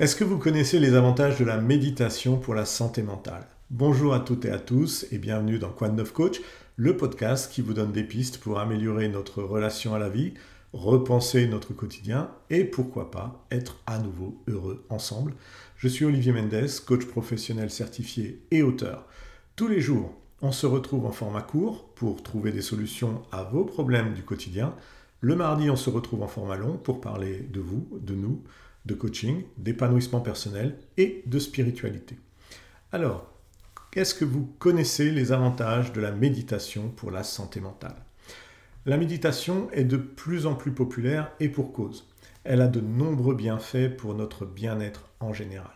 Est-ce que vous connaissez les avantages de la méditation pour la santé mentale? Bonjour à toutes et à tous et bienvenue dans Quad 9 Coach, le podcast qui vous donne des pistes pour améliorer notre relation à la vie, repenser notre quotidien et pourquoi pas être à nouveau heureux ensemble. Je suis Olivier Mendes, coach professionnel certifié et auteur. Tous les jours, on se retrouve en format court pour trouver des solutions à vos problèmes du quotidien. Le mardi, on se retrouve en format long pour parler de vous, de nous, de coaching, d'épanouissement personnel et de spiritualité. Alors, qu'est-ce que vous connaissez les avantages de la méditation pour la santé mentale? La méditation est de plus en plus populaire et pour cause. Elle a de nombreux bienfaits pour notre bien-être en général.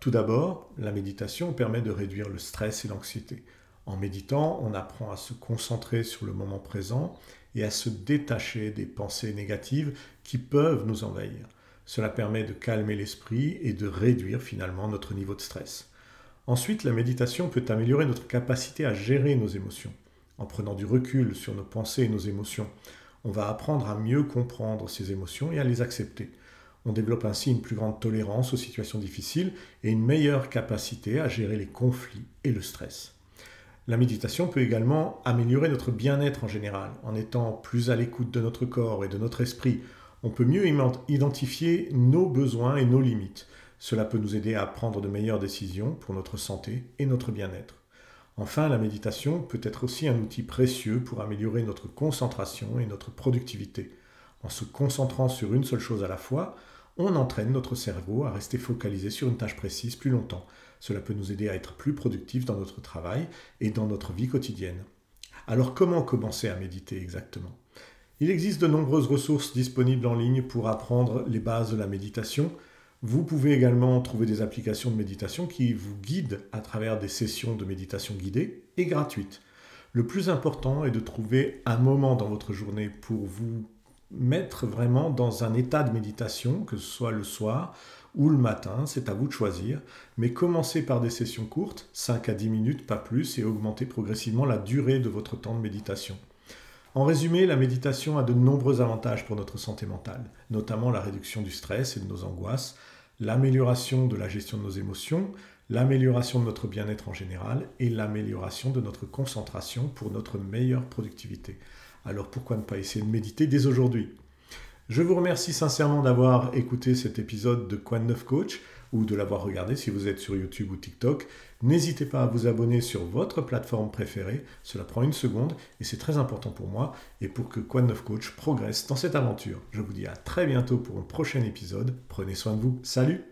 Tout d'abord, la méditation permet de réduire le stress et l'anxiété. En méditant, on apprend à se concentrer sur le moment présent et à se détacher des pensées négatives qui peuvent nous envahir. Cela permet de calmer l'esprit et de réduire finalement notre niveau de stress. Ensuite, la méditation peut améliorer notre capacité à gérer nos émotions. En prenant du recul sur nos pensées et nos émotions, on va apprendre à mieux comprendre ces émotions et à les accepter. On développe ainsi une plus grande tolérance aux situations difficiles et une meilleure capacité à gérer les conflits et le stress. La méditation peut également améliorer notre bien-être en général. En étant plus à l'écoute de notre corps et de notre esprit, on peut mieux identifier nos besoins et nos limites. Cela peut nous aider à prendre de meilleures décisions pour notre santé et notre bien-être. Enfin, la méditation peut être aussi un outil précieux pour améliorer notre concentration et notre productivité. En se concentrant sur une seule chose à la fois, on entraîne notre cerveau à rester focalisé sur une tâche précise plus longtemps. Cela peut nous aider à être plus productifs dans notre travail et dans notre vie quotidienne. Alors comment commencer à méditer exactement? Il existe de nombreuses ressources disponibles en ligne pour apprendre les bases de la méditation. Vous pouvez également trouver des applications de méditation qui vous guident à travers des sessions de méditation guidées et gratuites. Le plus important est de trouver un moment dans votre journée pour vous mettre vraiment dans un état de méditation, que ce soit le soir ou le matin, c'est à vous de choisir, mais commencez par des sessions courtes, 5 à 10 minutes, pas plus, et augmentez progressivement la durée de votre temps de méditation. En résumé, la méditation a de nombreux avantages pour notre santé mentale, notamment la réduction du stress et de nos angoisses, l'amélioration de la gestion de nos émotions, l'amélioration de notre bien-être en général et l'amélioration de notre concentration pour notre meilleure productivité. Alors pourquoi ne pas essayer de méditer dès aujourd'hui? Je vous remercie sincèrement d'avoir écouté cet épisode de Quoi 9 Coach? Ou de l'avoir regardé si vous êtes sur YouTube ou TikTok. N'hésitez pas à vous abonner sur votre plateforme préférée, cela prend une seconde et c'est très important pour moi et pour que Quad 9 Coach progresse dans cette aventure. Je vous dis à très bientôt pour un prochain épisode. Prenez soin de vous. Salut